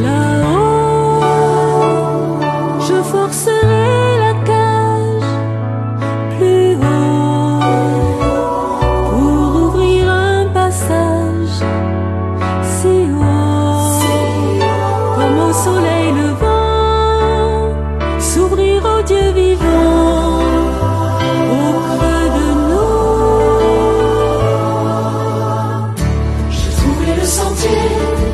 Là-haut, je forcerai la cage plus haut pour ouvrir un passage si haut comme au soleil levant s'ouvrir au Dieu vivant. Au creux de nous, je trouverai le sentier.